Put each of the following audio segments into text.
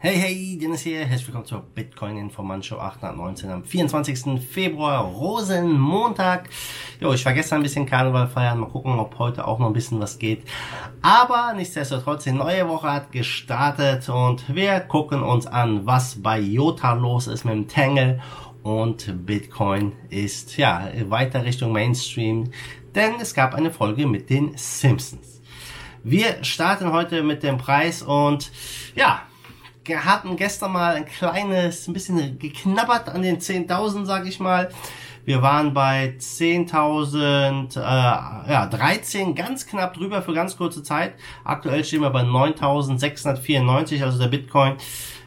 Hey, hey, Dennis hier. Herzlich willkommen zur Bitcoin Informant Show 819 am 24. Februar, Rosenmontag. Jo, ich war gestern ein bisschen Karneval feiern. Mal gucken, ob heute auch noch ein bisschen was geht. Aber nichtsdestotrotz, die neue Woche hat gestartet und wir gucken uns an, was bei Jota los ist mit dem Tangle und Bitcoin ist, ja, weiter Richtung Mainstream, denn es gab eine Folge mit den Simpsons. Wir starten heute mit dem Preis und ja, hatten gestern mal ein kleines, ein bisschen geknabbert an den 10.000, sag ich mal. Wir waren bei 10.000, äh, ja, 13, ganz knapp drüber für ganz kurze Zeit. Aktuell stehen wir bei 9.694, also der Bitcoin,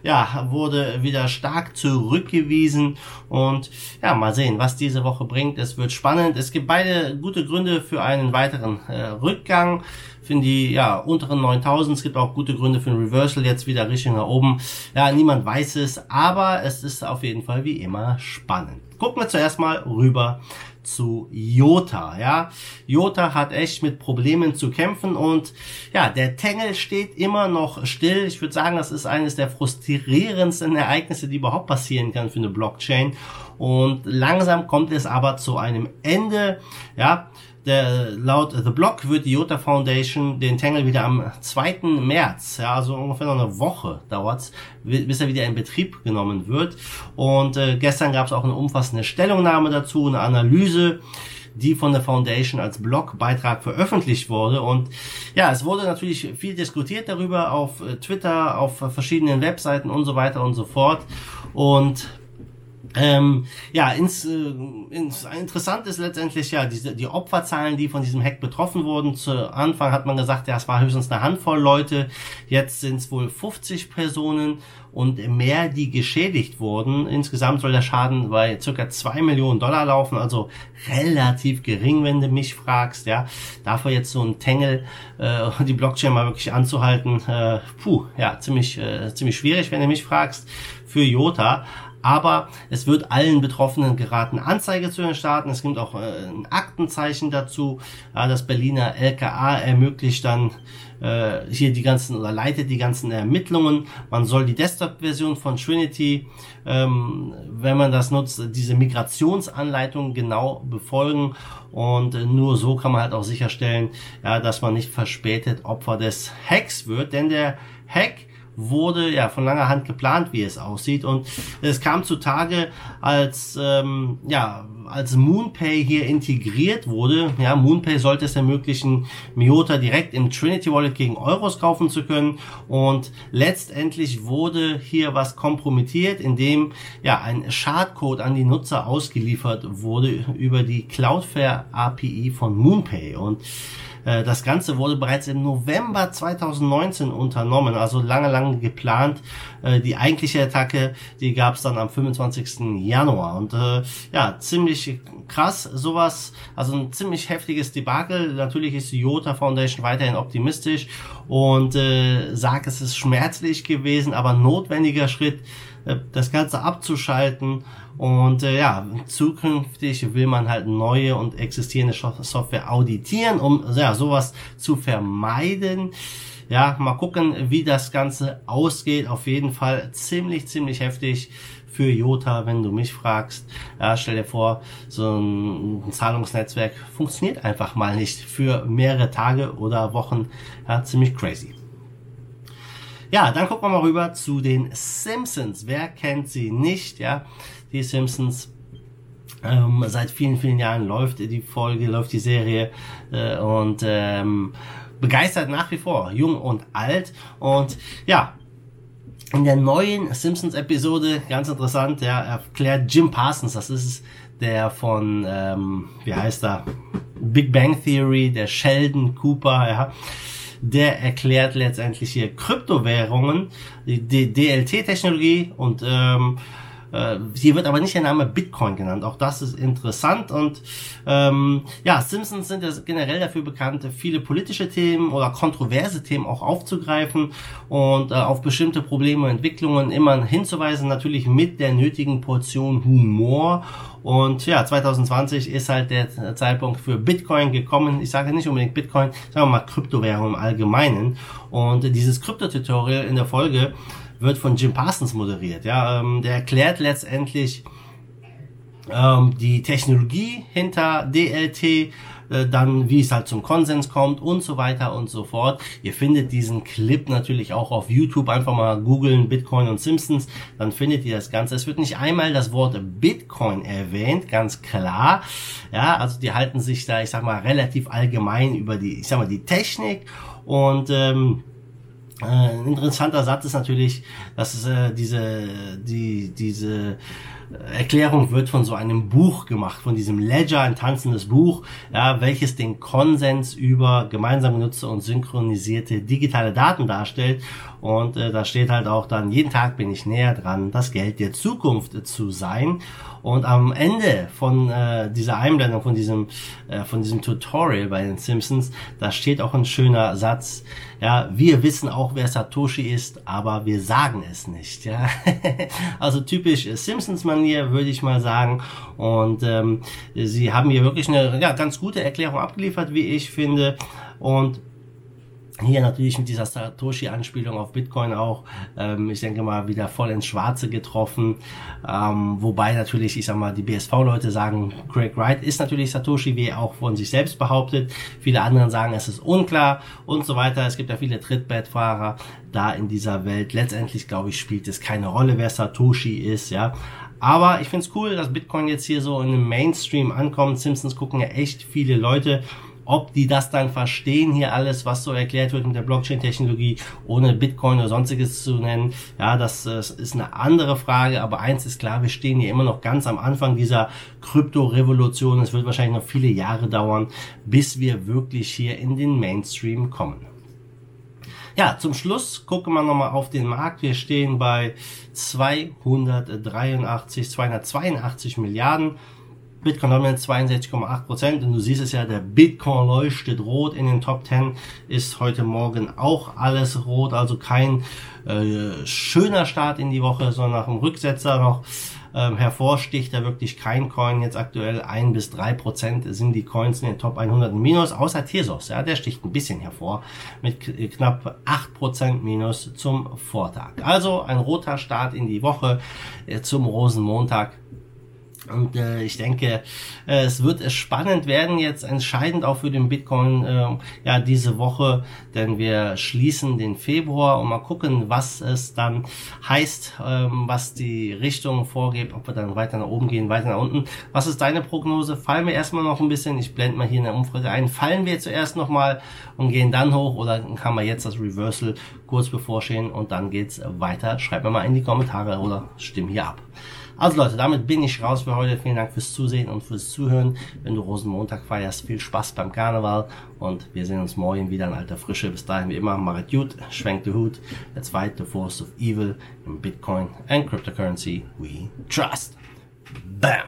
ja, wurde wieder stark zurückgewiesen und ja, mal sehen, was diese Woche bringt. Es wird spannend. Es gibt beide gute Gründe für einen weiteren äh, Rückgang finde die ja unteren 9000. Es gibt auch gute Gründe für ein Reversal jetzt wieder Richtung nach oben. Ja, niemand weiß es, aber es ist auf jeden Fall wie immer spannend. Gucken wir zuerst mal rüber zu Jota, ja. Jota hat echt mit Problemen zu kämpfen und ja, der Tangle steht immer noch still. Ich würde sagen, das ist eines der frustrierendsten Ereignisse, die überhaupt passieren kann für eine Blockchain. Und langsam kommt es aber zu einem Ende, ja. Der, laut The Block wird die Jota Foundation den Tangle wieder am 2. März, ja, also ungefähr noch eine Woche dauert's, bis er wieder in Betrieb genommen wird. Und äh, gestern gab es auch eine umfassende Stellungnahme dazu, eine Analyse, die von der Foundation als Blogbeitrag veröffentlicht wurde. Und ja, es wurde natürlich viel diskutiert darüber auf äh, Twitter, auf verschiedenen Webseiten und so weiter und so fort. Und ähm, ja, ins, äh, ins, interessant ist letztendlich ja diese, die Opferzahlen, die von diesem Hack betroffen wurden. Zu Anfang hat man gesagt, ja, es war höchstens eine Handvoll Leute. Jetzt sind es wohl 50 Personen und mehr, die geschädigt wurden. Insgesamt soll der Schaden bei circa zwei Millionen Dollar laufen, also relativ gering, wenn du mich fragst. Ja, dafür jetzt so ein Tangle, äh, die Blockchain mal wirklich anzuhalten, äh, puh, ja, ziemlich, äh, ziemlich schwierig, wenn du mich fragst für Jota aber es wird allen Betroffenen geraten, Anzeige zu starten. Es gibt auch äh, ein Aktenzeichen dazu. Ja, das Berliner LKA ermöglicht dann äh, hier die ganzen oder leitet die ganzen Ermittlungen. Man soll die Desktop-Version von Trinity, ähm, wenn man das nutzt, diese Migrationsanleitung genau befolgen und äh, nur so kann man halt auch sicherstellen, ja, dass man nicht verspätet Opfer des Hacks wird, denn der Hack wurde ja von langer Hand geplant, wie es aussieht. Und es kam zutage, als ähm, ja als MoonPay hier integriert wurde. Ja, MoonPay sollte es ermöglichen, Miota direkt im Trinity Wallet gegen Euros kaufen zu können. Und letztendlich wurde hier was kompromittiert, indem ja ein Schadcode an die Nutzer ausgeliefert wurde über die Cloudflare API von MoonPay. Und das Ganze wurde bereits im November 2019 unternommen, also lange, lange geplant. Äh, die eigentliche Attacke, die gab es dann am 25. Januar. Und äh, ja, ziemlich krass, sowas, also ein ziemlich heftiges Debakel. Natürlich ist die Jota Foundation weiterhin optimistisch und äh, sagt, es ist schmerzlich gewesen, aber notwendiger Schritt, äh, das Ganze abzuschalten. Und äh, ja, zukünftig will man halt neue und existierende Software auditieren, um ja, sowas zu vermeiden. Ja, mal gucken, wie das Ganze ausgeht. Auf jeden Fall ziemlich, ziemlich heftig für Jota, wenn du mich fragst. Ja, stell dir vor, so ein Zahlungsnetzwerk funktioniert einfach mal nicht für mehrere Tage oder Wochen. Ja, ziemlich crazy. Ja, dann gucken wir mal rüber zu den Simpsons. Wer kennt sie nicht? Ja, die Simpsons. Ähm, seit vielen, vielen Jahren läuft die Folge, läuft die Serie äh, und ähm, begeistert nach wie vor, jung und alt. Und ja, in der neuen Simpsons-Episode, ganz interessant, ja, erklärt Jim Parsons, das ist der von, ähm, wie heißt er, Big Bang Theory, der Sheldon Cooper, ja, der erklärt letztendlich hier Kryptowährungen, die DLT-Technologie und ähm, äh, hier wird aber nicht der Name Bitcoin genannt. Auch das ist interessant. Und ähm, ja, Simpsons sind ja generell dafür bekannt, viele politische Themen oder kontroverse Themen auch aufzugreifen und äh, auf bestimmte Probleme und Entwicklungen immer hinzuweisen, natürlich mit der nötigen Portion Humor. Und ja, 2020 ist halt der Zeitpunkt für Bitcoin gekommen. Ich sage nicht unbedingt Bitcoin, sagen wir mal Kryptowährung im Allgemeinen. Und dieses Krypto-Tutorial in der Folge wird von Jim Parsons moderiert. Ja, ähm, der erklärt letztendlich ähm, die Technologie hinter DLT äh, dann wie es halt zum Konsens kommt und so weiter und so fort. Ihr findet diesen Clip natürlich auch auf YouTube. Einfach mal googeln Bitcoin und Simpsons, dann findet ihr das Ganze. Es wird nicht einmal das Wort Bitcoin erwähnt, ganz klar. Ja, also die halten sich da, ich sag mal, relativ allgemein über die, ich sag mal, die Technik und ähm, äh, interessanter Satz ist natürlich, dass äh, diese, die, diese Erklärung wird von so einem Buch gemacht, von diesem Ledger, ein tanzendes Buch, ja, welches den Konsens über gemeinsam genutzte und synchronisierte digitale Daten darstellt. Und äh, da steht halt auch dann, jeden Tag bin ich näher dran, das Geld der Zukunft zu sein. Und am Ende von äh, dieser Einblendung, von diesem, äh, von diesem Tutorial bei den Simpsons, da steht auch ein schöner Satz. Ja, wir wissen auch, wer Satoshi ist, aber wir sagen es nicht. Ja, also typisch Simpsons-Manier, würde ich mal sagen. Und ähm, sie haben hier wirklich eine ja, ganz gute Erklärung abgeliefert, wie ich finde. Und hier natürlich mit dieser Satoshi-Anspielung auf Bitcoin auch, ähm, ich denke mal, wieder voll ins Schwarze getroffen. Ähm, wobei natürlich, ich sag mal, die BSV-Leute sagen, Craig Wright ist natürlich Satoshi, wie er auch von sich selbst behauptet. Viele anderen sagen, es ist unklar und so weiter. Es gibt ja viele Trittbettfahrer da in dieser Welt. Letztendlich, glaube ich, spielt es keine Rolle, wer Satoshi ist, ja. Aber ich finde es cool, dass Bitcoin jetzt hier so in dem Mainstream ankommt. Simpsons gucken ja echt viele Leute ob die das dann verstehen, hier alles, was so erklärt wird mit der Blockchain-Technologie, ohne Bitcoin oder sonstiges zu nennen, ja, das, das ist eine andere Frage. Aber eins ist klar, wir stehen hier immer noch ganz am Anfang dieser Krypto-Revolution. Es wird wahrscheinlich noch viele Jahre dauern, bis wir wirklich hier in den Mainstream kommen. Ja, zum Schluss gucken wir nochmal auf den Markt. Wir stehen bei 283, 282 Milliarden. Bitcoin Dominant 62,8 Prozent und du siehst es ja, der Bitcoin leuchtet rot in den Top 10, ist heute Morgen auch alles rot, also kein äh, schöner Start in die Woche, sondern nach dem Rücksetzer noch ähm, hervorsticht da wirklich kein Coin jetzt aktuell ein bis drei Prozent sind die Coins in den Top 100 Minus, außer Tesos, ja, der sticht ein bisschen hervor mit knapp acht Prozent Minus zum Vortag. Also ein roter Start in die Woche äh, zum Rosenmontag und äh, ich denke, äh, es wird spannend werden jetzt entscheidend auch für den Bitcoin äh, ja diese Woche, denn wir schließen den Februar und mal gucken, was es dann heißt, ähm, was die Richtung vorgibt, ob wir dann weiter nach oben gehen, weiter nach unten. Was ist deine Prognose? Fallen wir erstmal noch ein bisschen, ich blende mal hier in der Umfrage ein, fallen wir zuerst nochmal und gehen dann hoch oder kann man jetzt das Reversal kurz bevorstehen und dann geht's weiter? Schreib mir mal in die Kommentare oder stimm hier ab. Also Leute, damit bin ich raus für heute. Vielen Dank fürs Zusehen und fürs Zuhören. Wenn du Rosenmontag feierst, viel Spaß beim Karneval und wir sehen uns morgen wieder in alter Frische. Bis dahin wie immer, macht gut, schwenkt den Hut. Fight the force of evil in Bitcoin and cryptocurrency we trust. Bam!